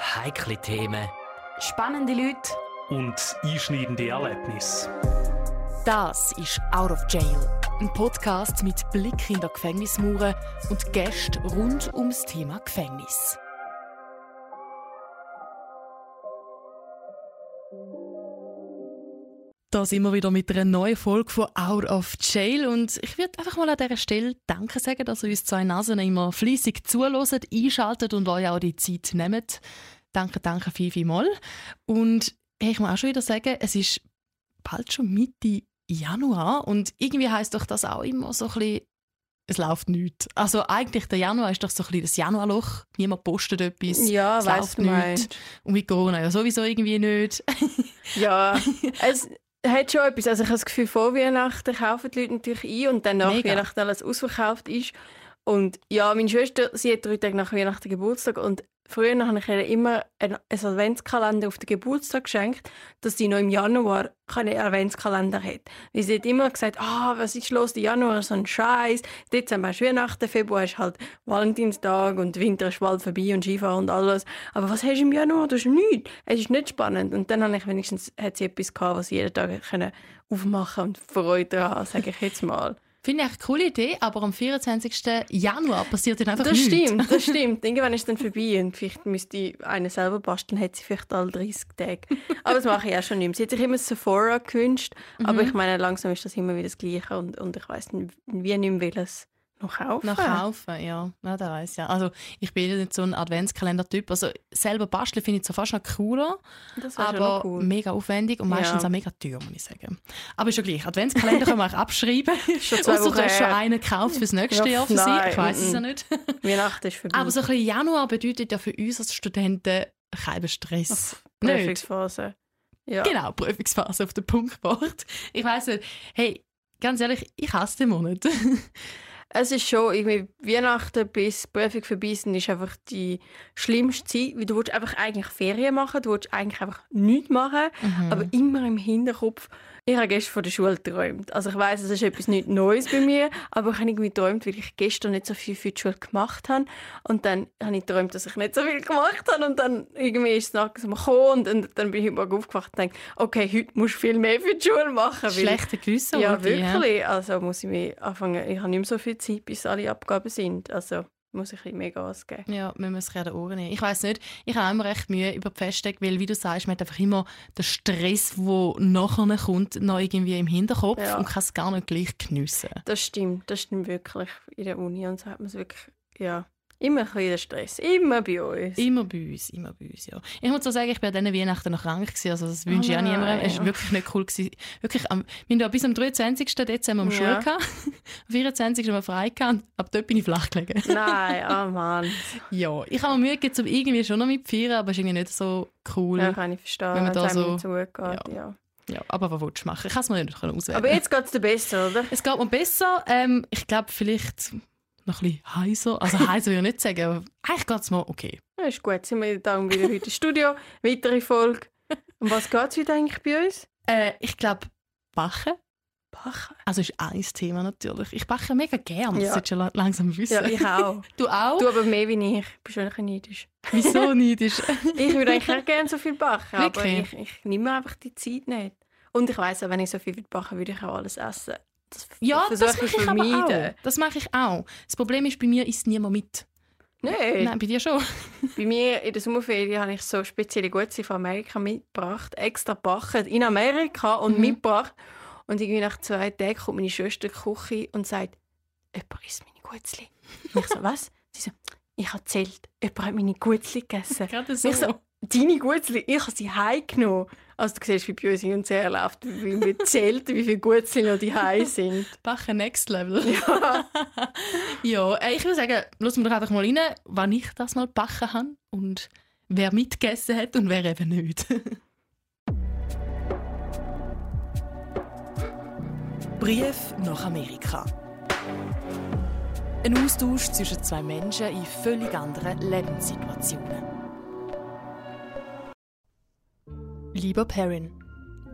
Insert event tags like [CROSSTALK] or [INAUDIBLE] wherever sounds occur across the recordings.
Heikle Themen. Spannende Leute. Und einschneidende Erlebnisse. Das ist Out of Jail. Ein Podcast mit Blick in die Gefängnismauern und Gästen rund ums Thema Gefängnis. Da sind wir wieder mit einer neuen Folge von Out of Jail und ich würde einfach mal an dieser Stelle Danke sagen, dass ihr uns zwei Nasen immer fleissig zuhört, einschaltet und euch auch die Zeit nehmt. Danke, danke viel, viel mal. Und hey, ich muss auch schon wieder sagen, es ist bald schon Mitte Januar und irgendwie heißt doch das auch immer so ein bisschen, es läuft nichts. Also eigentlich der Januar ist doch so ein bisschen das Januarloch. Niemand postet etwas. Ja, es läuft nichts. Und mit Corona ja sowieso irgendwie nicht. Ja, [LAUGHS] es hat schon etwas. Also ich habe das Gefühl, vor Weihnachten kaufen die Leute natürlich ein und dann nach Mega. Weihnachten alles ausverkauft ist. Und ja, meine Schwester, sie hat drei Tage nach Weihnachten Geburtstag und früher habe ich ihr immer einen Adventskalender auf den Geburtstag geschenkt, dass sie noch im Januar keinen Adventskalender hat. Weil sie hat immer gesagt, ah, was ist los, der Januar ist so ein Scheiß, Dezember ist Weihnachten, Februar ist halt Valentinstag und Winter ist bald vorbei und Skifahren und alles. Aber was hast du im Januar? Das ist nichts. Es ist nicht spannend. Und dann habe ich wenigstens hat sie etwas gehabt, was sie jeden Tag können aufmachen und Freude daran, sage ich jetzt mal. Finde ich eine coole Idee, aber am 24. Januar passiert dann einfach Das nichts. stimmt, das [LAUGHS] stimmt. Irgendwann ist es dann vorbei und vielleicht müsste ich einen selber basteln, hat sie vielleicht alle 30 Tage. Aber das mache ich auch schon nicht mehr. Sie hat sich immer das Sephora gewünscht, aber ich meine, langsam ist das immer wieder das Gleiche und, und ich weiss wie nicht mehr, welches noch kaufen. Noch kaufen, ja. ja der weiss ja. Also ich bin nicht so ein Adventskalender-Typ. Also selber basteln finde ich zwar fast noch cooler, Das aber cool. mega aufwendig und meistens Ja. auch mega teuer, muss ich sagen. Aber ist ja gleich. Adventskalender können wir auch abschreiben. [LAUGHS] Schon zwei Ausser du hast schon einen gekauft fürs nächste Ja, Jahr für sie. Ich weiß es ja nicht. [LAUGHS] Weihnachten ist vorbei. aber so ein bisschen Januar bedeutet ja für uns als Studenten keinen Stress. Prüfungsphase. Ja. Genau, Prüfungsphase auf den Punktwort. Ich weiß nicht. Hey, ganz ehrlich, ich hasse den Monat. [LAUGHS] Es ist schon irgendwie Weihnachten bis Prüfung vorbei sind, ist einfach die schlimmste Zeit, weil du willst einfach eigentlich Ferien machen, du willst eigentlich einfach nichts machen, Mhm. aber immer im Hinterkopf. Ich habe gestern von der Schule geträumt. Also ich weiß, es ist etwas nicht Neues bei mir, aber ich habe irgendwie geträumt, weil ich gestern nicht so viel für die Schule gemacht habe und dann habe ich geträumt, dass ich nicht so viel gemacht habe und dann irgendwie ist es langsam gekommen und, dann bin ich heute Morgen aufgewacht und dachte, okay, heute musst du viel mehr für die Schule machen. Schlechte Gewissen. ja, wirklich. Also muss ich mich anfangen. Ich habe nicht mehr so viel Zeit, bis alle Abgaben sind. Also muss ich ein mehr Gas geben. Ja, wir müssen sich an den Ohren nehmen. Ich weiß nicht, ich habe immer recht Mühe über die Festtage, weil, wie du sagst, man hat einfach immer den Stress, der nachher kommt, noch irgendwie im Hinterkopf Ja. und kann es gar nicht gleich geniessen. Das stimmt, das stimmt wirklich in der Uni. Und so hat man es wirklich, ja, immer ein bisschen Stress. Immer bei uns. Immer bei uns, immer bei uns, ja. Ich muss auch sagen, ich bin an diesen Weihnachten noch krank gewesen, also das wünsche ich auch niemandem. Es war ja. wirklich nicht cool. Gewesen. Wirklich, am, wir haben ja bis am 23. Dezember am Ja. Schule gehabt. [LAUGHS] Am 24. haben wir frei gehabt ab dort bin ich flach gelegen. Nein, [LAUGHS] oh Mann. ja, ich habe mir Mühe gegeben, um irgendwie schon noch mitfeiern, aber es ist irgendwie nicht so cool. Ja, Ja. kann ich verstehen, Wenn man da so- zugeht. ja. Ja. aber was willst du machen? Ich kann es mir nicht auswählen. Aber jetzt geht es dir besser, oder? Es geht mir besser. Ähm, ich glaube, vielleicht noch ein bisschen heiser. Also heiser will ich nicht sagen, aber eigentlich geht es mir okay. Ja, ist gut. Sind wir dann wieder heute im Studio. [LAUGHS] Weitere Folge. Um was geht es heute eigentlich bei uns? Äh, ich glaube, Bachen. Bachen. Also ist ein Thema natürlich. Ich backe mega gern, das Ja. solltest du la- langsam wissen. Ja, ich auch. [LAUGHS] Du auch? Du aber mehr wie ich. Bist du ein [LAUGHS] neidisch. Wieso? Ist Ich würde eigentlich auch gerne so viel backen, aber Wirklich? ich, ich nehme mir einfach die Zeit nicht. Und ich weiss auch, wenn ich so viel backen würde, ich auch alles essen. Das ja, das mache ich aber vermeiden. auch. Das mache ich auch. Das Problem ist, bei mir isst niemand mit. Nein. Nein, bei dir schon. [LAUGHS] Bei mir in der Sommerferien habe ich so spezielle Gutzli von Amerika mitgebracht, extra gebacken in Amerika und Mhm. mitgebracht. Und irgendwie nach zwei Tagen kommt meine Schwester in die Küche und sagt, jemand isst meine Gutzli. Ich so, [LAUGHS] was? Sie so, ich habe erzählt, jemand hat meine Gutzli gegessen. Gerade Und ich so, deine Gutzli, ich habe sie heimgenommen. Also du siehst, wie bei uns hin und her läuft, wie wir [LAUGHS] zählt, wie viele Gutzli noch die sind. Backen next level. Ja. [LAUGHS] Ja, äh, ich würde sagen, lassen wir doch einfach mal rein, wann ich das mal gebacken habe und wer mitgegessen hat und wer eben nicht. [LAUGHS] Brief nach Amerika. Ein Austausch zwischen zwei Menschen in völlig anderen Lebenssituationen. Lieber Perrin,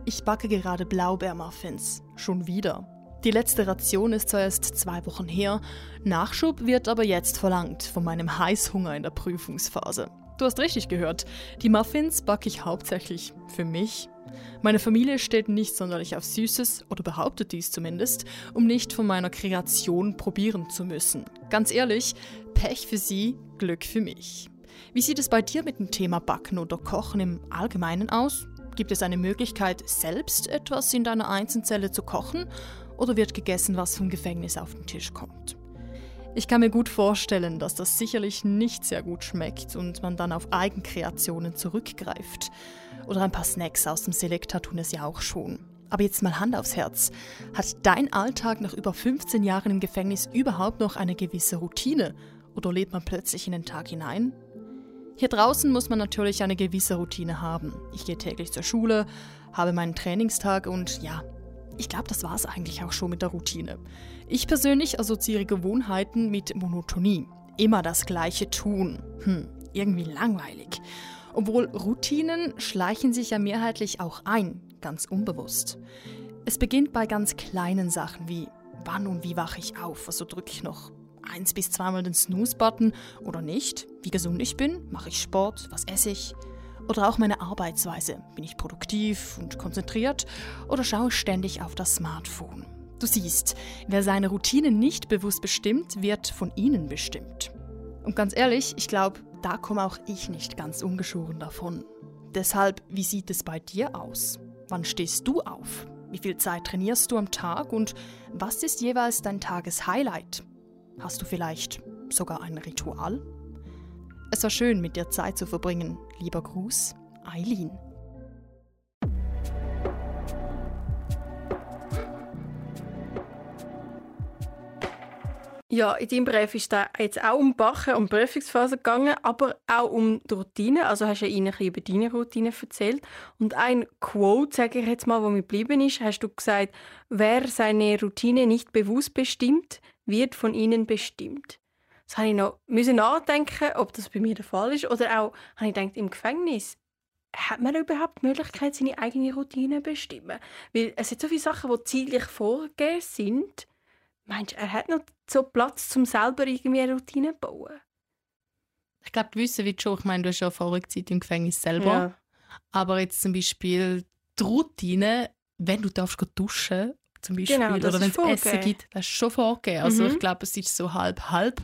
ich backe gerade Blaubeermuffins. Schon wieder. Die letzte Ration ist zwar erst zwei Wochen her, Nachschub wird aber jetzt verlangt von meinem Heißhunger in der Prüfungsphase. Du hast richtig gehört, die Muffins backe ich hauptsächlich für mich. Meine Familie steht nicht sonderlich auf Süßes, oder behauptet dies zumindest, um nicht von meiner Kreation probieren zu müssen. Ganz ehrlich, Pech für sie, Glück für mich. Wie sieht es bei dir mit dem Thema Backen oder Kochen im Allgemeinen aus? Gibt es eine Möglichkeit, selbst etwas in deiner Einzelzelle zu kochen? Oder wird gegessen, was vom Gefängnis auf den Tisch kommt? Ich kann mir gut vorstellen, dass das sicherlich nicht sehr gut schmeckt und man dann auf Eigenkreationen zurückgreift. Oder ein paar Snacks aus dem Selekta tun es ja auch schon. Aber jetzt mal Hand aufs Herz. Hat dein Alltag nach über 15 Jahren im Gefängnis überhaupt noch eine gewisse Routine? Oder lebt man plötzlich in den Tag hinein? Hier draußen muss man natürlich eine gewisse Routine haben. Ich gehe täglich zur Schule, habe meinen Trainingstag und ja, ich glaube, das war es eigentlich auch schon mit der Routine. Ich persönlich assoziiere Gewohnheiten mit Monotonie. Immer das Gleiche tun. Hm, irgendwie langweilig. Obwohl Routinen schleichen sich ja mehrheitlich auch ein, ganz unbewusst. Es beginnt bei ganz kleinen Sachen wie wann und wie wache ich auf, also drücke ich noch eins bis zweimal den Snooze-Button oder nicht, wie gesund ich bin, mache ich Sport, was esse ich. Oder auch meine Arbeitsweise. Bin ich produktiv und konzentriert oder schaue ständig auf das Smartphone? Du siehst, wer seine Routine nicht bewusst bestimmt, wird von ihnen bestimmt. Und ganz ehrlich, ich glaube, da komme auch ich nicht ganz ungeschoren davon. Deshalb, wie sieht es bei dir aus? Wann stehst du auf? Wie viel Zeit trainierst du am Tag und was ist jeweils dein Tageshighlight? Hast du vielleicht sogar ein Ritual? Es war schön, mit dir Zeit zu verbringen. Lieber Gruß, Eileen. Ja, in deinem Brief ist es jetzt auch um Bachen und Prüfungsphase gegangen, aber auch um die Routine. Also hast du ihnen ein über deine Routine erzählt. Und ein Quote, sage ich jetzt mal, wo mir geblieben ist, hast du gesagt, wer seine Routine nicht bewusst bestimmt, wird von ihnen bestimmt. Das habe ich noch müssen nachdenken, ob das bei mir der Fall ist. Oder auch, habe ich gedacht, im Gefängnis, hat man überhaupt die Möglichkeit, seine eigene Routine zu bestimmen? Weil es sind so viele Sachen, die zeitlich vorgegeben sind. Meinst du, er hat noch so Platz, um selber irgendwie eine Routine zu bauen? Ich glaube, du wissen wie schon. Ich meine, du hast ja vorige Zeit im Gefängnis selber. Ja. Aber jetzt zum Beispiel die Routine, wenn du darfst duschen zum Beispiel, genau, oder wenn es Essen gibt, das ist schon vorgegeben. Also mhm. ich glaube, es ist so halb-halb.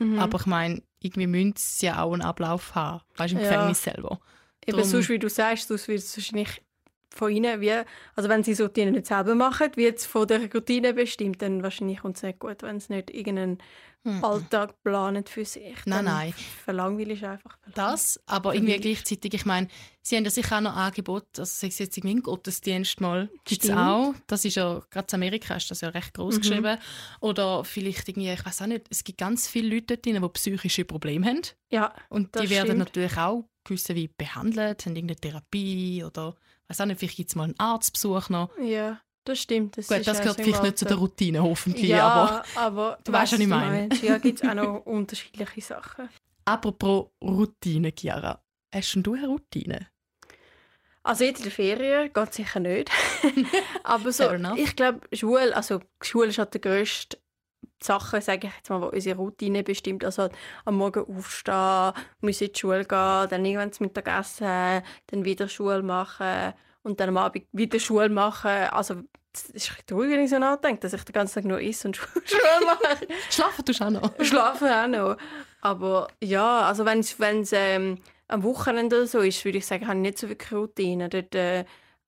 Mhm. Aber ich meine, irgendwie müssen sie ja auch einen Ablauf haben. Weißt du, im ja. Gefängnis selber. Eben Darum, sonst, wie du sagst, sonst wird es wahrscheinlich von ihnen, wie, also wenn sie so Routine nicht selber machen, wird es von der Routine bestimmt, dann wahrscheinlich kommt es nicht gut, wenn es nicht irgendeinen hm. Alltag planen für sich. Nein, nein. Verlangweilig einfach. Das, aber irgendwie gleichzeitig, ich meine, sie haben ja sicher auch noch Angebot, also sei es jetzt irgendwie im Gottesdienst mal, gibt es auch. Das ist ja, gerade in Amerika ist das ja recht groß mhm. geschrieben. Oder vielleicht irgendwie, ich weiß auch nicht, es gibt ganz viele Leute dort drin, die psychische Probleme haben. Ja, Und die werden stimmt. natürlich auch gewisse wie behandelt, haben irgendeine Therapie oder weiß auch nicht, vielleicht gibt es mal einen Arztbesuch noch. Ja. Das stimmt. Das, Gut, das gehört vielleicht nicht zu der Routine, hoffentlich. Ja, aber, aber [LAUGHS] du weißt, was ich meine. Ja, gibt es auch noch [LAUGHS] unterschiedliche Sachen. Apropos Routine, Chiara. Hast du eine Routine? Also jetzt in der Ferien geht sicher nicht. [LAUGHS] aber so, ich glaube, Schule, also Schule ist halt die grösste Sache, sage ich jetzt mal, die unsere Routine bestimmt. Also halt am Morgen aufstehen, müssen in die Schule gehen, dann irgendwann zum Mittagessen, dann wieder Schule machen und dann am Abend wieder Schule machen. Also das ist traurig, wenn ich so nachdenke, dass ich den ganzen Tag nur esse und [LAUGHS] Schule mache. Schlafen tust du auch noch? Schlafen auch noch. Aber ja, also wenn es ähm, am Wochenende oder so ist, würde ich sagen, habe ich nicht so wirklich Routine. Dort äh,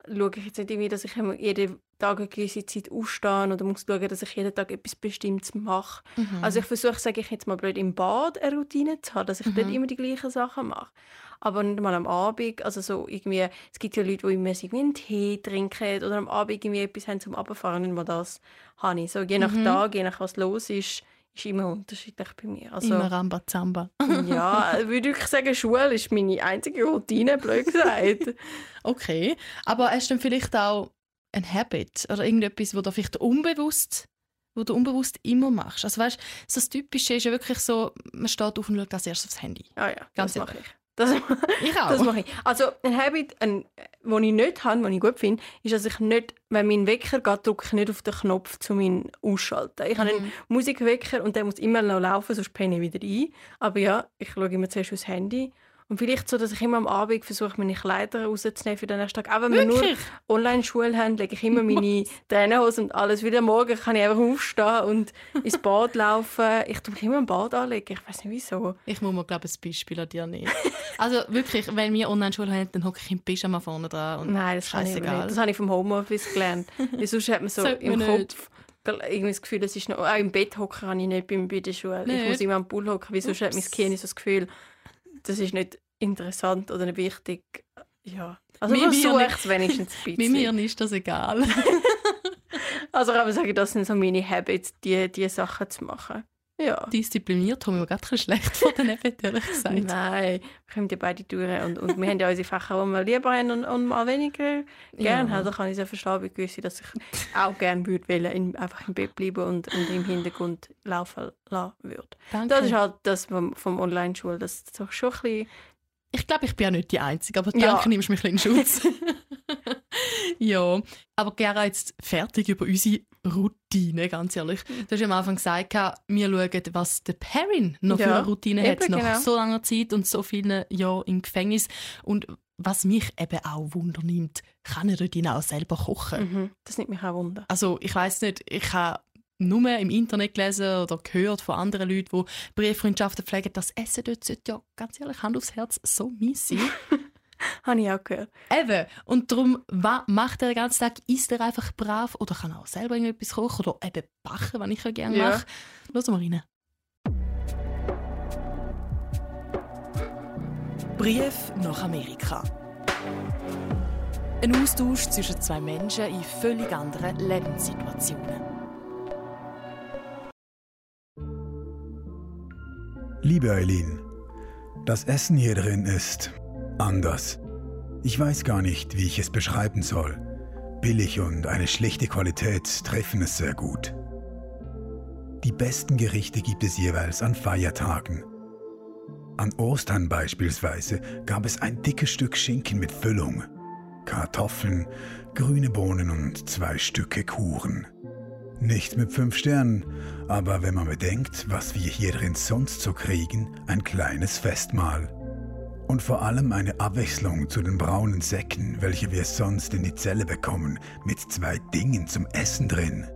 schaue ich jetzt nicht irgendwie, dass ich jeden Tag eine gewisse Zeit aufstehe oder muss schauen, dass ich jeden Tag etwas Bestimmtes mache. Mhm. Also ich versuche, sage ich jetzt mal blöd, im Bad eine Routine zu haben, dass ich mhm. dort immer die gleichen Sachen mache. Aber nicht mal am Abend, also so irgendwie, es gibt ja Leute, die immer irgendwie einen Tee trinken oder am Abend irgendwie etwas haben zum Abfahren, nicht mal das habe ich. So, je nach mhm. Tag, je nach was los ist, ist immer unterschiedlich bei mir. Also, immer Rambazamba. [LAUGHS] ja, würde ich sagen, Schule ist meine einzige Routine, blöd gesagt. [LAUGHS] okay, aber hast du dann vielleicht auch ein Habit oder irgendetwas, wo du vielleicht unbewusst wo du unbewusst immer machst. Also weißt, so das Typische ist ja wirklich so, man steht auf und schaut als erstes aufs Handy. Ah ja, Ganz das mache ich. Das, Ich auch. das mache ich. Also ein Habit, ein, den ich nicht habe, den ich gut finde, ist, dass ich nicht, wenn mein Wecker geht, drücke ich nicht auf den Knopf, um ihn auszuschalten. Ich habe einen Musikwecker und der muss immer noch laufen, sonst penne ich wieder ein. Aber ja, ich schaue immer zuerst aufs Handy. Und vielleicht so, dass ich immer am Abend versuche, meine Kleider rauszunehmen für den nächsten Tag. Auch wenn wir nur Wirklich? Online-Schule haben, lege ich immer meine Trainerhose und alles. Wieder morgen kann ich einfach aufstehen und ins Bad laufen. Ich tue mich immer im Bad anlegen. Ich weiß nicht wieso. Ich muss mir, glaube ich, ein Beispiel an dir nehmen. Also wirklich, wenn wir Online-Schule haben, dann hocke ich im Pyjama vorne dran. Und Nein, das kann ich nicht. Das habe ich vom Homeoffice gelernt. Sonst hat man so Sollte im man nicht. Kopf irgendwie das Gefühl, es ist noch, auch im Bett hocken kann ich nicht bei der Schule. Ich Nicht? muss immer am Pool hocken, weil sonst hat mein Ups. Gehirn so das Gefühl, das ist nicht interessant oder nicht wichtig. Ja. Also Mir- nicht. es wenigstens ein [LAUGHS] bisschen. mir ist das egal. [LAUGHS] Also kann man sagen, das sind so meine Habits, die, die Sachen zu machen. Ja. Diszipliniert habe ich mir gerade ein bisschen schlecht von den Effekt, ehrlich gesagt. Nein, wir kommen ja beide durch. Und, und wir haben ja unsere Fächer, die wir lieber haben und, und mal weniger gerne Ja. haben. Da kann ich es ja verstehen, bei gewissen, dass ich auch gerne würde wollen, in, einfach im Bett bleiben und, und im Hintergrund laufen lassen würde. Danke. Das ist halt das vom, vom Online-Schule. Das ist doch schon ein bisschen... Ich glaube, ich bin ja nicht die Einzige, aber Ja. danke, nimmst du mich ein bisschen in Schutz. [LAUGHS] ja, aber Gera, jetzt fertig über unsere Routine, ganz ehrlich. Du hast ja am Anfang gesagt, wir schauen, was der Perrin noch für Ja, eine Routine hat, eben, nach genau. so langer Zeit und so vielen Jahren im Gefängnis. Und was mich eben auch wundernimmt, kann er dort auch selber kochen? Mhm. Das nimmt mich auch Wunder. Also ich weiß nicht, ich habe nur im Internet gelesen oder gehört von anderen Leuten, die Brieffreundschaften pflegen, das Essen dort sollte ja, ganz ehrlich, Hand aufs Herz, so mies sein. [LAUGHS] Habe ich auch gehört. Eben. Und darum, was macht er den ganzen Tag? Isst er einfach brav oder kann er auch selber irgendetwas kochen oder eben backen, was ich ja gerne Ja. mache? Hören wir rein. Brief nach Amerika. Ein Austausch zwischen zwei Menschen in völlig anderen Lebenssituationen. Liebe Eileen, das Essen hier drin ist anders. Ich weiß gar nicht, wie ich es beschreiben soll. Billig und eine schlichte Qualität treffen es sehr gut. Die besten Gerichte gibt es jeweils an Feiertagen. An Ostern beispielsweise gab es ein dickes Stück Schinken mit Füllung, Kartoffeln, grüne Bohnen und zwei Stücke Kuchen. Nicht mit fünf Sternen, aber wenn man bedenkt, was wir hier drin sonst so kriegen, ein kleines Festmahl. Und vor allem eine Abwechslung zu den braunen Säcken, welche wir sonst in die Zelle bekommen, mit zwei Dingen zum Essen drin.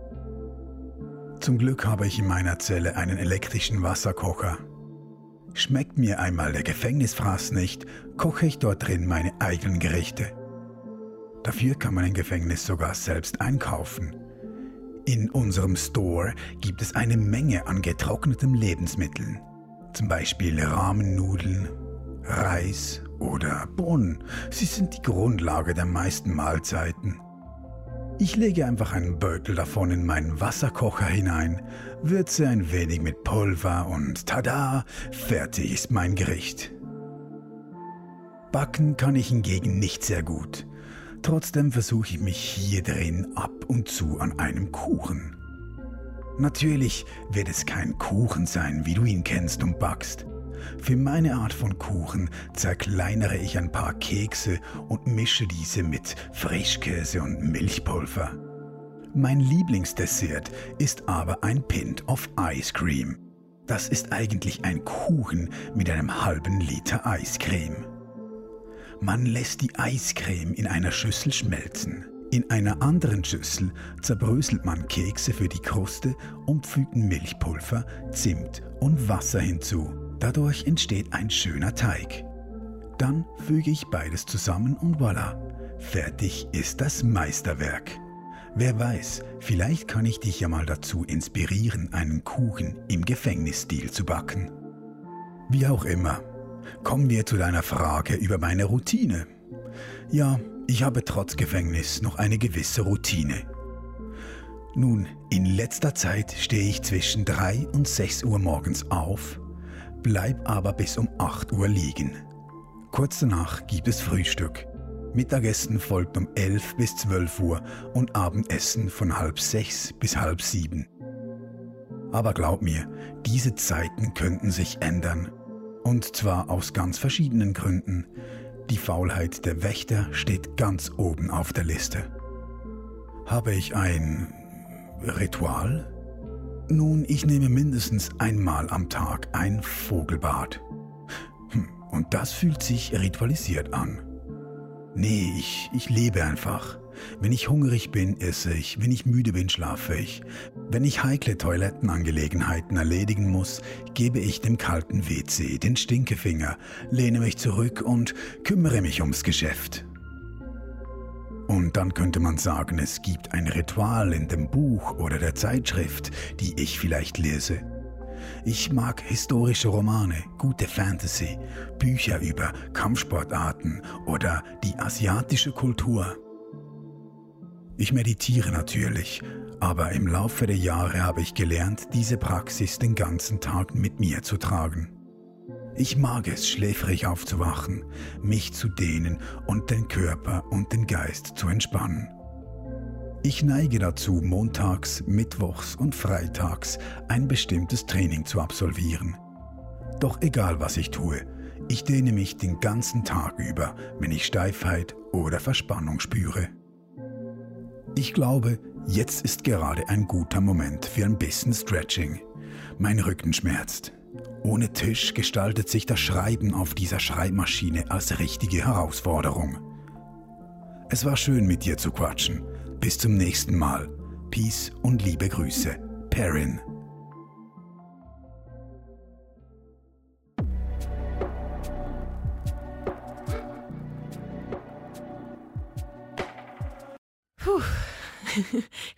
Zum Glück habe ich in meiner Zelle einen elektrischen Wasserkocher. Schmeckt mir einmal der Gefängnisfraß nicht, koche ich dort drin meine eigenen Gerichte. Dafür kann man im Gefängnis sogar selbst einkaufen. In unserem Store gibt es eine Menge an getrockneten Lebensmitteln. Zum Beispiel Rahmennudeln, Reis oder Bohnen. Sie sind die Grundlage der meisten Mahlzeiten. Ich lege einfach einen Beutel davon in meinen Wasserkocher hinein, würze ein wenig mit Pulver und tada, fertig ist mein Gericht. Backen kann ich hingegen nicht sehr gut. Trotzdem versuche ich mich hier drin ab und zu an einem Kuchen. Natürlich wird es kein Kuchen sein, wie du ihn kennst und backst. Für meine Art von Kuchen zerkleinere ich ein paar Kekse und mische diese mit Frischkäse und Milchpulver. Mein Lieblingsdessert ist aber ein Pint of Ice Cream. Das ist eigentlich ein Kuchen mit einem halben Liter Eiscreme. Man lässt die Eiscreme in einer Schüssel schmelzen. In einer anderen Schüssel zerbröselt man Kekse für die Kruste und fügt Milchpulver, Zimt und Wasser hinzu. Dadurch entsteht ein schöner Teig. Dann füge ich beides zusammen und voilà. Fertig ist das Meisterwerk. Wer weiß, vielleicht kann ich dich ja mal dazu inspirieren, einen Kuchen im Gefängnisstil zu backen. Wie auch immer, kommen wir zu deiner Frage über meine Routine. Ja, ich habe trotz Gefängnis noch eine gewisse Routine. Nun, in letzter Zeit stehe ich zwischen 3 und 6 Uhr morgens auf, bleib aber bis um 8 Uhr liegen. Kurz danach gibt es Frühstück. Mittagessen folgt um 11 bis 12 Uhr und Abendessen von halb 6 bis halb 7. Aber glaub mir, diese Zeiten könnten sich ändern. Und zwar aus ganz verschiedenen Gründen. Die Faulheit der Wächter steht ganz oben auf der Liste. Habe ich ein Ritual? Nun, ich nehme mindestens einmal am Tag ein Vogelbad. Hm, und das fühlt sich ritualisiert an. Nee, ich, ich lebe einfach. Wenn ich hungrig bin, esse ich. Wenn ich müde bin, schlafe ich. Wenn ich heikle Toilettenangelegenheiten erledigen muss, gebe ich dem kalten WC den Stinkefinger, lehne mich zurück und kümmere mich ums Geschäft. Und dann könnte man sagen, es gibt ein Ritual in dem Buch oder der Zeitschrift, die ich vielleicht lese. Ich mag historische Romane, gute Fantasy, Bücher über Kampfsportarten oder die asiatische Kultur. Ich meditiere natürlich, aber im Laufe der Jahre habe ich gelernt, diese Praxis den ganzen Tag mit mir zu tragen. Ich mag es, schläfrig aufzuwachen, mich zu dehnen und den Körper und den Geist zu entspannen. Ich neige dazu, montags, mittwochs und freitags ein bestimmtes Training zu absolvieren. Doch egal was ich tue, ich dehne mich den ganzen Tag über, wenn ich Steifheit oder Verspannung spüre. Ich glaube, jetzt ist gerade ein guter Moment für ein bisschen Stretching. Mein Rücken schmerzt. Ohne Tisch gestaltet sich das Schreiben auf dieser Schreibmaschine als richtige Herausforderung. Es war schön mit dir zu quatschen. Bis zum nächsten Mal. Peace und liebe Grüße. Perrin.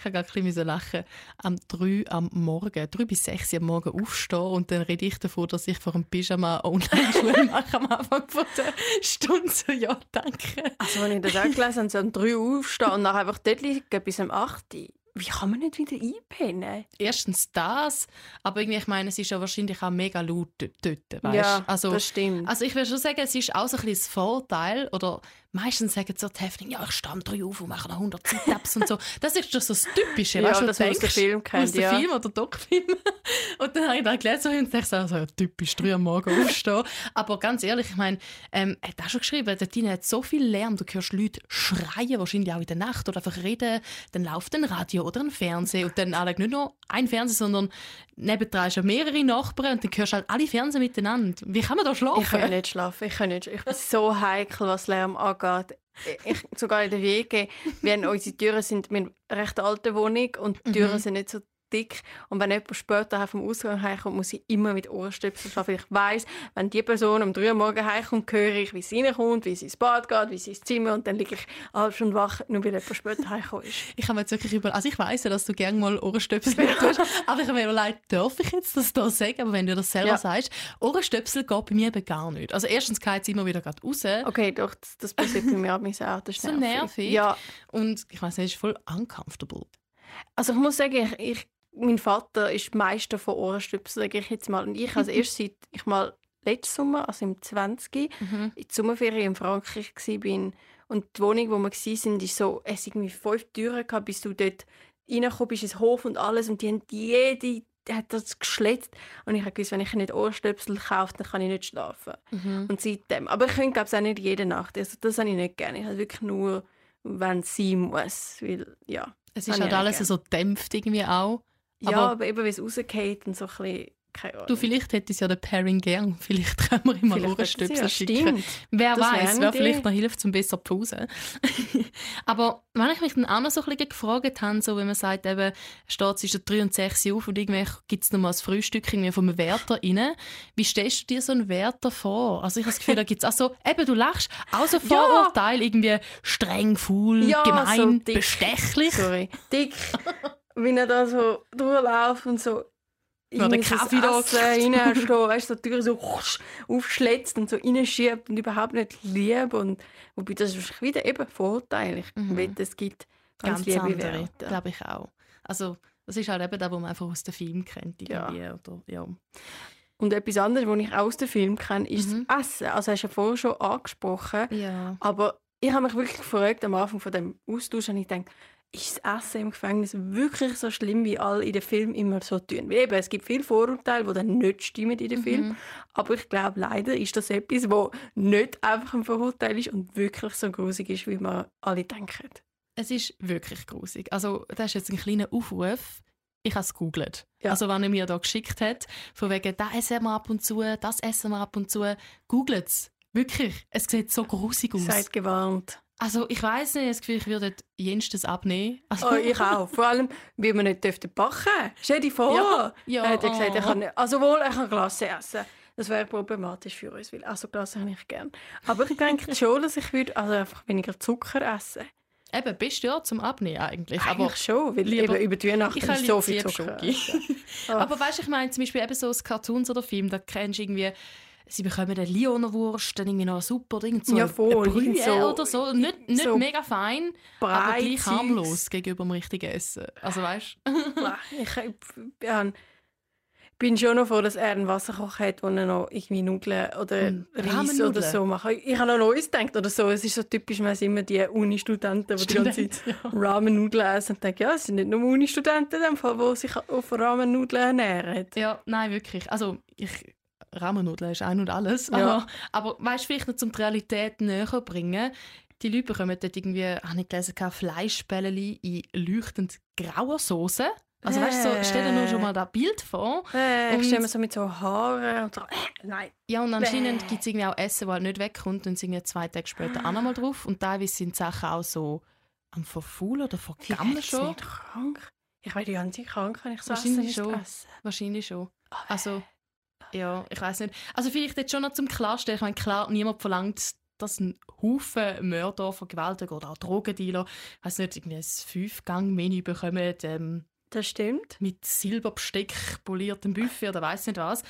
Ich habe gerade ein bisschen lachen. Am 3 am Morgen, 3 bis 6 am Morgen aufstehen und dann rede ich davon, dass ich vor dem Pyjama Online-Schule [LAUGHS] mache am Anfang von der Stunde. So, ja, danke. Also, wenn ich das auch gelesen habe, so um 3 Uhr aufstehen und dann einfach dort liegen bis um 8 Uhr. Wie kann man nicht wieder einpennen? Erstens das, aber irgendwie, ich meine, es ist ja wahrscheinlich auch mega laut dort, weißt? Ja, also, das stimmt. Also ich würde schon sagen, es ist auch so ein bisschen das Vorteil, oder meistens sagen so die Häftlinge, ja, ich um drei auf und mache noch 100 Sit-Ups und so. Das ist schon so das Typische, Ja, weißt du, das man aus dem denkst, Film kennt, aus dem ja. Film oder Doc-Film. [LAUGHS] Und dann habe ich da gelesen und dachte so, also, typisch, drei am Morgen aufstehen. Aber ganz ehrlich, ich meine, ähm, er hat auch schon geschrieben, dort drin hat so viel Lärm, du hörst Leute schreien, wahrscheinlich auch in der Nacht oder einfach reden, dann läuft ein Radio oder ein Fernseher und dann alle nicht nur ein Fernseher, sondern nebendran ja mehrere Nachbarn und dann hörst du halt alle Fernsehen miteinander. Wie kann man da schlafen? Ich kann nicht schlafen. Ich, kann nicht. ich bin so heikel, was Lärm angeht. Ich, sogar in der WG, wenn unsere Türen sind, wir haben eine recht alte Wohnung und die Türen Mhm. sind nicht so dick. Und wenn jemand später vom Ausgang heimkommt, muss ich immer mit Ohrenstöpseln schlafen. Ich weiß, wenn die Person um drei Uhr morgens heimkommt, höre ich, wie sie reinkommt, wie sie ins Bad geht, wie sie ins Zimmer und dann liege ich halbe Stunde wach, nur weil jemand später heimgekommen ist. [LAUGHS] Ich habe jetzt wirklich über, also ich weiss ja, dass du gerne mal Ohrenstöpsel tust, aber ich habe mir überlegt, darf ich jetzt das da sagen? Aber wenn du das selber Ja. sagst, Ohrenstöpsel geht bei mir eben gar nicht. Also erstens geht es immer wieder gerade raus Okay, doch, das, das passiert bei mir auch. Das ist So nervig? Ja, und ich weiß nicht, es ist voll uncomfortable. Also ich muss sagen, ich, ich, mein Vater ist Meister von Ohrenstöpseln, sage ich jetzt mal. Und ich als erst [LAUGHS] seit ich mal letzten Sommer, also im 20. Mhm. in die Sommerferien in Frankreich war. Und die Wohnung, wo wir waren, ist so, es hatte irgendwie fünf Türen, gehabt, bis du dort reingekommen bist, ins Hof und alles. Und die haben jede hat das geschletzt. Und ich gewusst, wenn ich nicht Ohrstöpsel kaufe, dann kann ich nicht schlafen. Mhm. Und seitdem. Aber ich könnte glaube auch nicht jede Nacht. Also das habe ich nicht gerne. Ich habe wirklich nur, wenn es sein muss. Weil, ja. Es ist ich halt alles nicht so dämpft irgendwie auch. Ja, Aber- aber, eben, wenn es rausgeht und so ein bisschen, keine Ahnung. Du, vielleicht hätte es ja der Pairing gern. [LAUGHS] Vielleicht können wir Vielleicht Ohrenstöpsel ja, schicken. Stimmt. Wer wäre weiß, Idee. vielleicht noch hilft, um besser zu pausen. [LAUGHS] Aber wenn ich mich dann auch noch so ein bisschen gefragt habe, so wenn man sagt, eben, steht zwischen 3 und 6 Uhr auf und irgendwie gibt es noch mal ein Frühstück irgendwie vom Wärter rein. Wie stellst du dir so einen Wärter vor? Also ich habe das Gefühl, da gibt es auch so, [LAUGHS] eben, du lachst, auch so Vorurteile, irgendwie streng, faul, Ja, gemein, so bestechlich. Sorry. Dick. Wie er da so durchläuft und so Ja, in sein Kaffee da. Essen reinsteht, [LAUGHS] weißt du, so die Tür so aufschlätzt und so reinschiebt und überhaupt nicht lieb. Und, wobei das ist wieder eben Vorteil. Ich Mhm. wette, es gibt ganz, Ganz liebe andere, Werte. glaube ich auch. Also das ist halt eben das, was man einfach aus dem Film kennt. Ja. Irgendwie, Oder, ja. Und etwas anderes, was ich auch aus dem Film kenne, ist Mhm. das Essen. Also hast du ja vorher schon angesprochen. ja. Aber ich habe mich wirklich gefragt, am Anfang von dem Austausch, habe ich gedacht, ist das Essen im Gefängnis wirklich so schlimm, wie alle in den Filmen immer so tun? Weil eben, es gibt viele Vorurteile, die dann nicht stimmen in den Filmen. Mhm. Aber ich glaube, leider ist das etwas, wo nicht einfach ein Vorurteil ist und wirklich so grusig ist, wie man alle denken. Es ist wirklich grusig. Also, das ist jetzt ein kleiner Aufruf. Ich habe es gegoogelt. Ja. Also, wenn er mir da geschickt hat, von wegen, das essen wir ab und zu, das essen wir ab und zu, googelt es. Wirklich. Es sieht so grusig aus. Seid gewarnt. Also, ich weiß nicht, das Gefühl, ich würde jenstes abnehmen. Also, Oh, ich auch. Vor allem, wie man nicht dürfte backen. Stell dir vor. Ja, ja, er hat ja gesagt, er oh. kann nicht, also wohl, er kann Glasse essen. Das wäre problematisch für uns, weil also Glasse habe ich gern. Aber ich denke [LAUGHS] schon, dass ich würde also einfach weniger Zucker essen. Eben, bist du ja zum Abnehmen eigentlich. Aber Eigentlich schon, weil lieber- eben über die Weihnachten ich ist so viel Zucker. [LAUGHS] Ah. Aber weißt du, ich meine zum Beispiel eben so Cartoons oder Film, da kennst du irgendwie, sie bekommen eine Lionerwurst, dann irgendwie noch eine Super Ding, so Ja, voll, Brühe so- oder so. Nicht, nicht so mega fein, aber gleich harmlos gegenüber dem richtigen Essen. Also weißt du? [LAUGHS] ich, ich, bin schon noch froh, dass er einen Wasserkocher hat, wo er noch irgendwie Nudeln oder Mm, Reis oder so macht. Ich habe noch Neues gedacht oder so. Es ist so typisch, man immer die Uni-Studenten, die die ganze Zeit Ramen-Nudeln essen und denken, ja, es sind nicht nur Uni-Studenten, in dem Fall, die sich auf Ramen-Nudeln ernähren. Ja, nein, wirklich. Also ich Ramennudeln ist ein und alles. Ja. Aber, aber weißt du, vielleicht noch zum die Realität näher bringen. Die Leute bekommen dort irgendwie, habe ich gelesen, Fleischbällchen in leuchtend grauer Soße. Also weißt du, so, stell dir nur schon mal das Bild vor. Äh, Und- ich stelle mir so mit so Haaren und so, äh, nein. Ja, und anscheinend gibt es irgendwie auch Essen, das halt nicht wegkommt und sind zwei Tage später auch nochmal drauf. Und teilweise sind die Sachen auch so am Verfaulen oder vergammeln schon. nicht krank? Ich werde die ganze Zeit krank, wenn ich so Wahrscheinlich Essen schon. nicht esse. Wahrscheinlich schon. Oh, Also, ja, ich weiß nicht. Also vielleicht jetzt schon noch zum Klarstellen. Ich meine, klar, niemand verlangt, dass ein Haufen Mörder, Vergewaltiger oder auch Drogendealer, ich weiß nicht, irgendwie ein Fünf-Gang-Menü bekommen, ähm, Das stimmt. mit Silberbesteck poliertem Buffet oder weiß nicht was.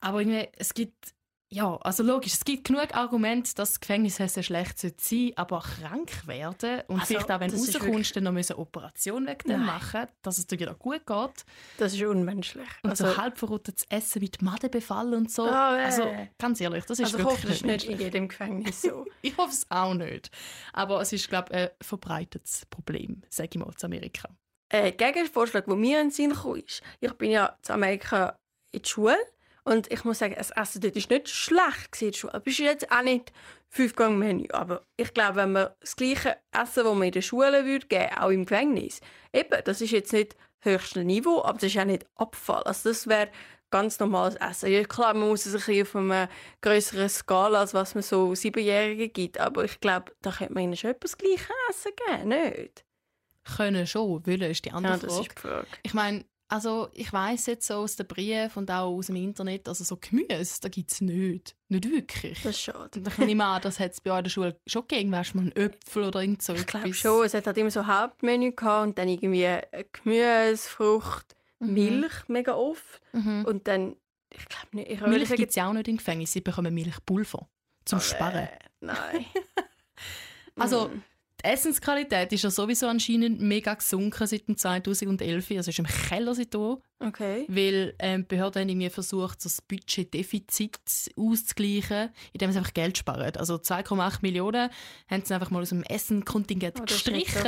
Aber irgendwie, es gibt, ja, also logisch, es gibt genug Argumente, dass Gefängnishessen schlecht sein sollte, aber krank werden und Also, vielleicht auch, wenn du rauskommst, dann noch eine Operation wegen dem machen, dass es dir wieder gut geht. Das ist unmenschlich. Und also, so halb verrottetes Essen mit Madenbefall und so. Ah, äh. Also ganz ehrlich, das ist also wirklich ist nicht in jedem Gefängnis so. [LAUGHS] Ich hoffe es auch nicht. Aber es ist, glaube ich, ein verbreitetes Problem, sage ich mal, zu Amerika. Ein Gegenvorschlag, der mir in den Sinn kam, ist, ich bin ja in Amerika in der Schule und ich muss sagen, das Essen dort ist nicht schlecht gewesen. Es ist jetzt auch nicht Fünf-Gang-Menü, aber ich glaube, wenn man das gleiche Essen, das man in der Schule würde geben, auch im Gefängnis, eben, das ist jetzt nicht höchstes Niveau, aber das ist auch nicht Abfall. Also das wäre ganz normales Essen. Ja, klar, man muss es ein bisschen auf einer größeren Skala, als was man so Siebenjährigen gibt, aber ich glaube, da könnte man ihnen schon etwas Gleiches Essen geben, nicht? Können schon, wollen ist die andere Ja, das Frage. Frage. Ich meine, also ich weiß jetzt so aus den Briefen und auch aus dem Internet, also so Gemüse, da gibt es nicht. Nicht wirklich. Das ist schade. Und ich nehme an, das hat es bei euch in der Schule schon gegeben. Weißt du, mal einen Äpfel oder irgend so Ich glaube schon, es hat halt immer so Hauptmenü gehabt und dann irgendwie äh, Gemüse, Frucht, Mhm. Milch mega oft Mhm. und dann, ich glaube nicht, ich Milch gibt es ja auch nicht im Gefängnis. Sie bekommen Milchpulver zum Sparen. Äh, nein. [LAUGHS] [LAUGHS] Also, Mm. Die Essensqualität ist ja sowieso anscheinend mega gesunken seit dem 2011. Also ist im Keller seitdem, okay. weil ähm, die Behörden haben irgendwie versucht, so das Budgetdefizit auszugleichen, indem sie einfach Geld sparen. Also 2,8 Millionen haben sie einfach mal aus dem Essenkontingent Oh, gestrichen.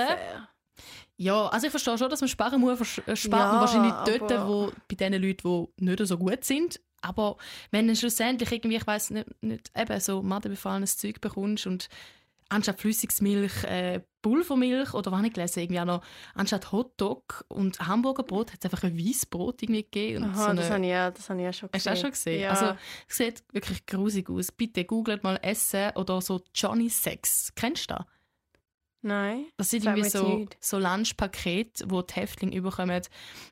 Ja, also ich verstehe schon, dass man sparen muss. äh, Spart Ja, wahrscheinlich dort, aber- wo, bei den Leuten, die nicht so gut sind. Aber wenn du schlussendlich irgendwie, ich weiß nicht, nicht, eben so madenbefallenes Zeug bekommst und anstatt Flüssigsmilch äh, Pulvermilch oder was habe ich gelesen, irgendwie auch noch anstatt Hotdog und Hamburgerbrot hat es einfach ein Weissbrot irgendwie gegeben. Und Aha, so eine, das habe ich, ja, das habe ich ja schon Hast du gesehen. auch schon gesehen? Ja. Also, es sieht wirklich grusig aus. Bitte googelt mal Essen oder so Johnny Sex. Kennst du das? Nein. Das sind irgendwie so, so Lunchpakete, wo die Häftlinge überkommen.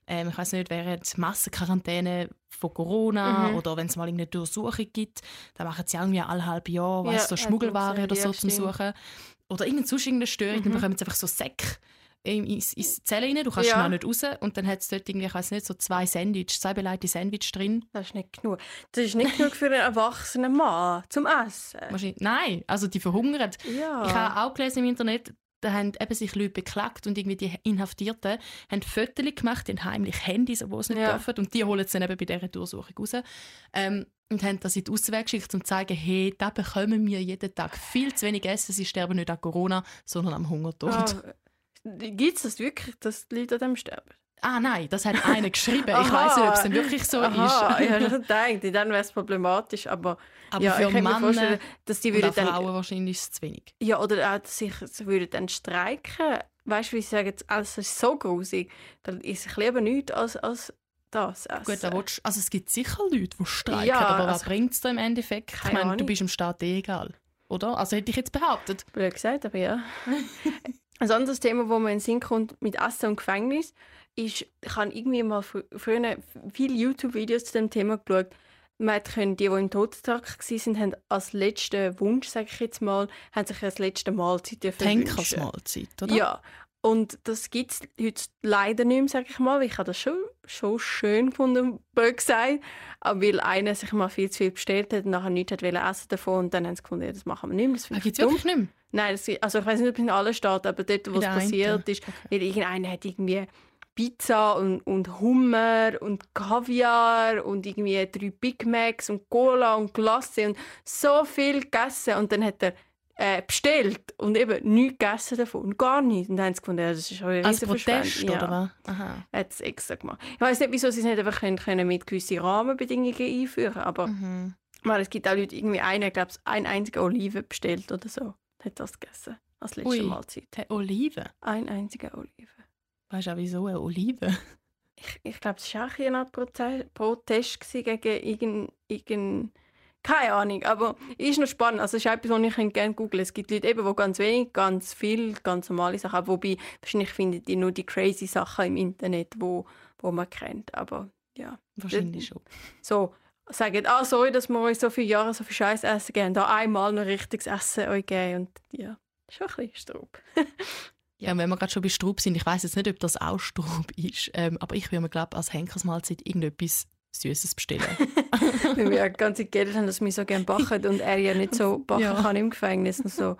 Ähm, ich weiß nicht, während Massenquarantäne von Corona Mhm. oder wenn es mal irgendeine Durchsuchung gibt, dann machen sie irgendwie alle halbe Jahr, Ja, weißt, so hat man Schmuggelware gesehen, oder so ja, zum stimmt. Suchen. Oder irgendeine sonst irgendeine Störung, dann Mhm. bekommen sie einfach so Säcke in- ins, ins Zelle rein, du kannst Ja. ja. nicht raus und dann hat es dort irgendwie, ich weiß nicht, so zwei Sandwich, zwei belegte Sandwich drin. Das ist nicht genug. Das ist nicht genug für einen erwachsenen Mann zum Essen. Wahrscheinlich, nein, also die verhungern. Ja. Ich habe auch gelesen im Internet, da haben eben sich Leute beklagt und irgendwie die Inhaftierten haben Fotos gemacht, in heimlich Handys, obwohl sie nicht Ja. dürfen. Und die holen es dann eben bei dieser Durchsuchung raus. Ähm, und haben das in die Ausweg geschickt, um zu zeigen, hey, da bekommen wir jeden Tag viel zu wenig Essen. Sie sterben nicht an Corona, sondern am Hungertod. Ah, Gibt es das wirklich, dass die Leute an dem sterben? Ah nein, das hat einer geschrieben. Ich weiß nicht, ob es denn wirklich so Aha, ist. ich habe schon gedacht, dann wäre es problematisch. Aber, Aber ja, für ich kann mir Männer vorstellen, dass die würden dann Frauen wahrscheinlich ist es zu wenig. Ja, oder auch, dass sie sie würden dann streiken. Weißt du, wie sie sagen, alles ist so grusig. Dann ist ich lieber nichts als, als das essen. Gut, da willst, also es gibt sicher Leute, die streiken, Ja, aber was also- bringt es da im Endeffekt? Ich meine, du bist im Staat eh egal. Oder? Also hätte ich jetzt behauptet. Blöd gesagt, aber ja. [LAUGHS] Ein anderes Thema, wo mir in den Sinn kommt mit Essen und Gefängnis, ist, ich habe irgendwie mal fr früher viele YouTube-Videos zu dem Thema geschaut. Man können, die, die im Todestrakt waren, haben als letzten Wunsch, sage ich jetzt mal, haben sich als letzte Mahlzeit wünschen. Henkersmahlzeit, oder? Ja, und das gibt es heute leider nicht mehr, sage ich mal. Ich habe das schon, schon schön gefunden, blöd gesagt. Aber weil einer sich mal viel zu viel bestellt hat und nachher nichts hat essen davon und dann haben sie gefunden, ja, das machen wir nicht mehr. Das Ah, Gibt es wirklich nicht mehr? Nein, das, also ich weiß nicht, ob es in allen Staaten, aber dort, wo es einen. passiert ist, Okay. weil irgendeiner hat irgendwie Pizza und, und Hummer und Kaviar und irgendwie drei Big Macs und Cola und Glasse und so viel gegessen und dann hat er äh, bestellt und eben nichts gegessen davon, gar nichts. Und dann haben sie gefunden, ja, das ist eine Als Protest, Verschwendung. oder ja. was? Aha. Hat es extra gemacht. Ich weiß nicht, wieso sie es nicht einfach können, können mit gewissen Rahmenbedingungen einführen aber Mhm. weil es gibt auch Leute, irgendwie einer, ich glaube, ein einzige Olive bestellt oder so, hat das gegessen als letzte Ui. Mahlzeit. Oliven. Ein einziger Olive. Weißt du auch wieso eine Olive? [LAUGHS] Ich, ich glaube, es war auch ein Protest gewesen gegen irgendein, irgendein keine Ahnung, aber ist noch spannend. Also es ist etwas, was ich gerne googeln Es gibt Leute, eben, die ganz wenig, ganz viel, ganz normale Sachen haben. Wobei, wahrscheinlich findet ihr nur die crazy Sachen im Internet, wo, wo man kennt. Aber ja, Wahrscheinlich schon. [LAUGHS] so sagen, ah, sorry, dass wir euch so viele Jahre so viel Scheiß essen geben. Da einmal noch richtiges Essen euch geben. Und ja, schon ein bisschen Straub. [LAUGHS] Ja, und wenn wir gerade schon bei Strub sind, ich weiß jetzt nicht, ob das auch Strub ist, ähm, aber ich würde mir, glaube als Henkersmahlzeit irgendetwas Süßes bestellen. [LAUGHS] Weil wir ja Zeit geredet haben, dass wir so gerne backen und er ja nicht so [LAUGHS] backen Ja. kann im Gefängnis und so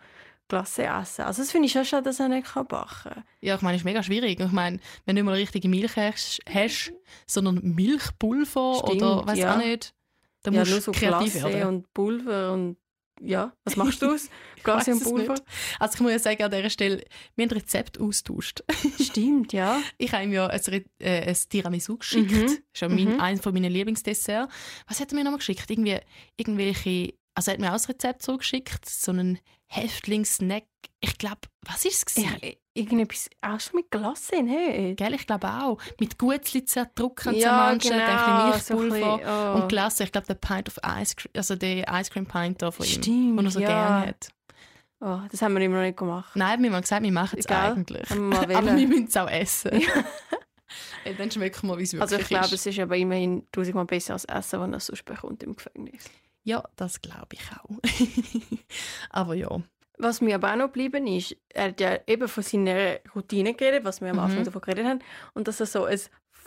Glasse essen. Also das finde ich schon schade, dass er nicht kann backen kann. ja, ich meine, es ist mega schwierig. Ich meine, wenn du nicht mal richtige Milch hast, hast sondern Milchpulver Stimmt, oder weiß ja. auch nicht, dann ja, musst du so kreativ Glasse werden. und Pulver und ja, was machst du aus? Glasse weiss und es Pulver? nicht. Also ich muss ja sagen, an dieser Stelle, wir haben ein Rezept austauscht. Stimmt, ja. [LAUGHS] Ich habe ihm ja ein, äh, ein Tiramisu geschickt. Mhm. Das ist ja mein, Mhm. eines von meinen Lieblingsdesserts. Was hat er mir nochmal geschickt? Irgendwie, irgendwelche, also er hat mir auch das Rezept zurückgeschickt, so einen Häftlingssnack. Ich glaube, was ist es? ja irgendetwas auch schon mit Glasse, nicht? Gell, ich glaube auch. Mit Gutzli zerdrücken, Ja, zermanschen, genau, ein so bisschen ein Milchpulver bisschen, oh. und Glasse. Ich glaube, der Pint of Ice Cream, also der Ice Cream Pint da von ihm, Stimmt, den er so ja. gerne hat. Oh, das haben wir immer noch nicht gemacht. Nein, wir haben gesagt, wir machen es eigentlich. wir [LAUGHS] aber wir müssen es auch essen. ja, [LAUGHS] dann schmecken wir, wie es wirklich Also ich glaube, ist. es ist aber immerhin tausendmal besser als Essen, das er sonst bekommt im Gefängnis. Ja, das glaube ich auch. [LAUGHS] aber ja. Was mir aber auch noch geblieben ist, er hat ja eben von seiner Routine geredet, was wir am Anfang Mhm. davon geredet haben, und dass er so ein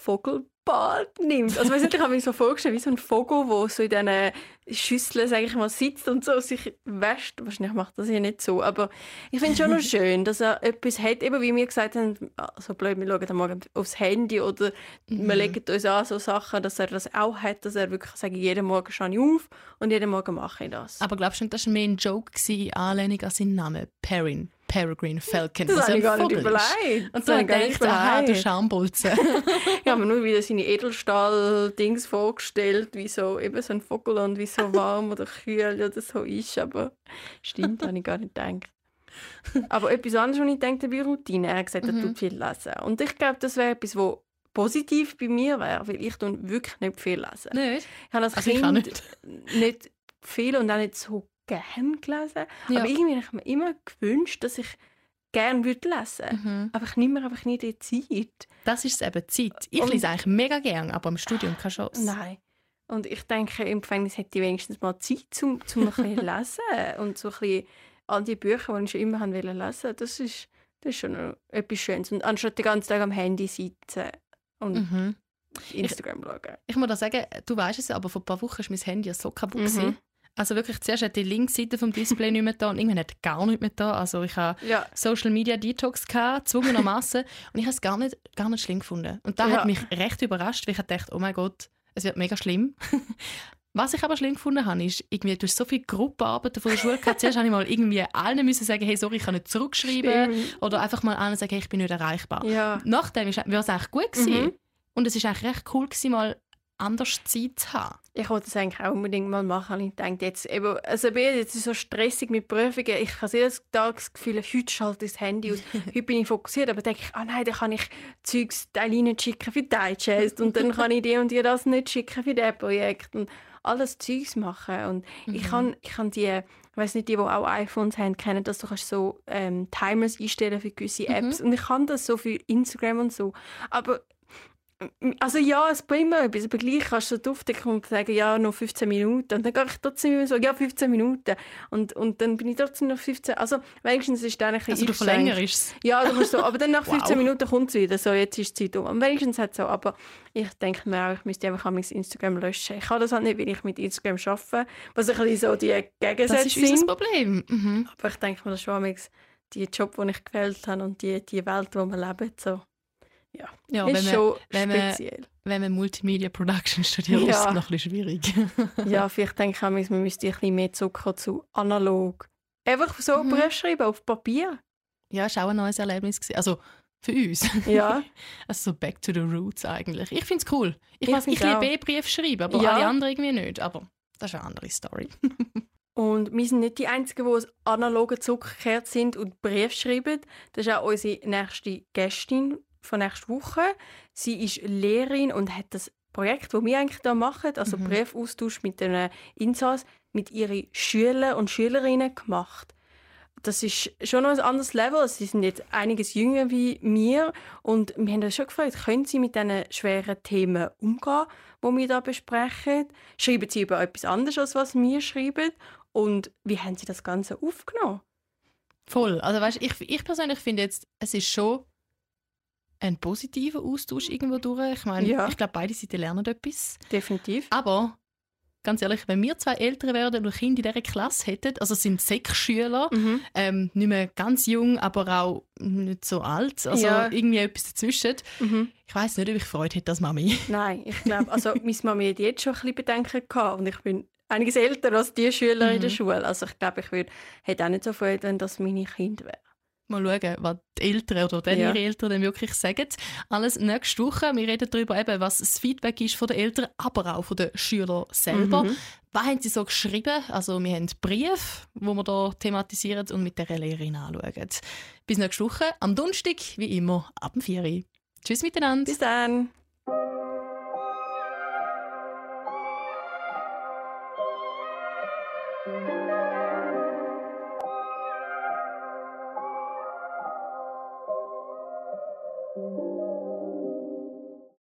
Vogelbad nimmt. Also weiss nicht, ich habe mir so vorgestellt, wie so ein Vogel, der so in diesen Schüsseln, sage ich mal, sitzt und so sich wäscht. Wahrscheinlich macht das ja nicht so, aber ich finde es schon noch [LAUGHS] schön, dass er etwas hat, eben wie wir gesagt haben, so blöd, wir schauen am Morgen aufs Handy oder Mhm. wir legen uns an so Sachen, dass er das auch hat, dass er wirklich sagt, jeden Morgen stehe ich auf und jeden Morgen mache ich das. Aber glaubst du nicht, das war mehr ein Joke, gewesen, Anlehnung an seinen Namen? Perrin. Peregrine Falcon. Das was habe ein ich gar nicht ist. überlegt. Und nicht gedacht, aha, du überlegt. Schambolzen. [LAUGHS] Ich habe mir nur wieder seine Edelstahl-Dings vorgestellt, wie so eben so ein Vogel und wie so warm oder kühl oder so ist. Aber stimmt, habe ich gar nicht gedacht. Aber etwas anderes, was ich denke bei Routine. Er hat gesagt, er Mhm. tut viel lesen. Und ich glaube, das wäre etwas, was positiv bei mir wäre, weil ich tue wirklich nicht viel lesen. nicht? Ich habe als Also Kind nicht. nicht. viel und auch nicht so gern gelesen. Ja. Aber irgendwie habe ich mir immer gewünscht, dass ich gern würde lesen würde. Mhm. Aber ich nehme mir einfach nicht die Zeit. Das ist eben, Zeit. Ich Und- lese eigentlich mega gern, aber im Studium keine Chance. Nein. Und ich denke, im Gefängnis hätte ich wenigstens mal Zeit, zum, zum ein bisschen [LAUGHS] lesen. Und so ein bisschen all die Bücher, die ich schon immer haben wollte lesen, das ist, das ist schon etwas Schönes. Und anstatt den ganzen Tag am Handy sitzen und Mhm. Instagram schauen. Ich muss da sagen, du weißt es ja, aber vor ein paar Wochen ist mein Handy so kaputt. Mhm. Also wirklich, zuerst hat die Linksseite vom Display nicht mehr da und irgendwann hat gar nicht mehr da. Also ich habe Ja. Social Media Detox gehabt, zwungenermaßen [LAUGHS] und ich habe es gar nicht, gar nicht schlimm gefunden. Und da Ja. hat mich recht überrascht, weil ich dachte, oh mein Gott, es wird mega schlimm. [LAUGHS] Was ich aber schlimm gefunden habe, ist, irgendwie, du hast so viele Gruppenarbeiten von der Schule gehabt. Zuerst habe ich mal irgendwie allen müssen sagen, hey, sorry, ich kann nicht zurückschreiben. Stimmt. Oder einfach mal allen sagen, hey, ich bin nicht erreichbar. Ja. Nachdem war es eigentlich gut. Gewesen. Mhm. Und es war eigentlich recht cool, gewesen, mal anders Zeit zu haben. Ich wollte das eigentlich auch unbedingt mal machen. Ich denke jetzt, eben, also bei jetzt so stressig mit Prüfungen. Ich habe jedes Tag das Gefühl, heute schalte ich das Handy aus. [LAUGHS] heute bin ich fokussiert, aber denke ich, ah nein, dann kann ich Zeugs Teile nicht schicken für Digest und dann kann ich dir und dir das nicht schicken für das Projekt und alles Zeugs machen. Und ich kann, ich kann die, ich weiß nicht, die, die auch iPhones haben, kennen das, du kannst so ähm, Timers einstellen für gewisse Apps und ich kann das so für Instagram und so. Aber also ja, es bringt mir etwas, aber gleich kannst du aufdecken und sagen, ja, noch 15 Minuten. Und dann gehe ich trotzdem immer so, ja, 15 Minuten. Und, und dann bin ich trotzdem noch 15. Also wenigstens ist dann ein bisschen Also du verlängerst es. Ja, du kannst so, aber dann nach 15 [LAUGHS] Wow. Minuten kommt es wieder. So, jetzt ist die Zeit um. Und wenigstens hat es so. Aber ich denke mir auch, ich müsste einfach mein Instagram löschen. Ich kann das halt nicht, weil ich mit Instagram arbeite. Was ein bisschen so die Das Gegensätze ist unser sind. Problem. Mhm. Aber ich denke mir, das ist schon die Job, den ich gewählt habe und die, die Welt, in der wir leben. So. Ja, Ja, ist wenn man, schon wenn man- speziell. wenn man Multimedia Production studiert, Ja. ist es noch ein bisschen schwierig. [LAUGHS] Ja, vielleicht denke ich auch, man müsste ein bisschen mehr Zucker zu analog. Einfach so Mhm. Brief schreiben auf Papier. ja, ist auch ein neues Erlebnis. Gewesen. Also für uns. Ja, [LAUGHS] Also so back to the roots eigentlich. Ich finde es cool. Ich, Ich ich liebe Brief schreiben, aber Ja. alle anderen irgendwie nicht. Aber das ist eine andere Story. [LAUGHS] und wir sind nicht die Einzigen, die aus analogen Zucker gekehrt sind und Brief schreiben. Das ist auch unsere nächste Gästin von nächster Woche. Sie ist Lehrerin und hat das Projekt, das wir eigentlich hier machen, also Mhm. Briefaustausch mit den Insas, mit ihren Schülern und Schülerinnen gemacht. Das ist schon noch ein anderes Level. Sie sind jetzt einiges jünger wie wir und wir haben uns schon gefragt, können sie mit diesen schweren Themen umgehen, die wir hier besprechen? Schreiben sie über etwas anderes, als was wir schreiben? Und wie haben sie das Ganze aufgenommen? Voll. Also weißt, ich, ich persönlich finde jetzt, es ist schon ein positiver Austausch irgendwo durch. Ich meine, Ja. ich glaube, beide Seiten lernen etwas. Definitiv. Aber ganz ehrlich, wenn wir zwei Eltern wären und Kinder in dieser Klasse hätten, also es sind sechs Schüler, Mhm. ähm, nicht mehr ganz jung, aber auch nicht so alt, also Ja. irgendwie etwas dazwischen. Mhm. Ich weiß nicht, ob ich Freude hätte als Mami. [LAUGHS] Nein, ich glaube, also meine Mami hat jetzt schon ein bisschen Bedenken gehabt und ich bin einiges älter als die Schüler in der Mhm. Schule. Also ich glaube, ich würde, hätte auch nicht so Freude, wenn das meine Kinder wären. Mal schauen, was die Eltern oder dann Ja. ihre Eltern dann wirklich sagen. Alles nächste Woche. Wir reden darüber, eben, was das Feedback ist von den Eltern, aber auch von den Schülern selber. Mhm. Was haben sie so geschrieben? Also wir haben Briefe, wo wir hier thematisieren und mit der Lehrerin anschauen. Bis nächste Woche, am Donnerstag, wie immer, ab dem 4 Uhr. Tschüss miteinander. Bis dann!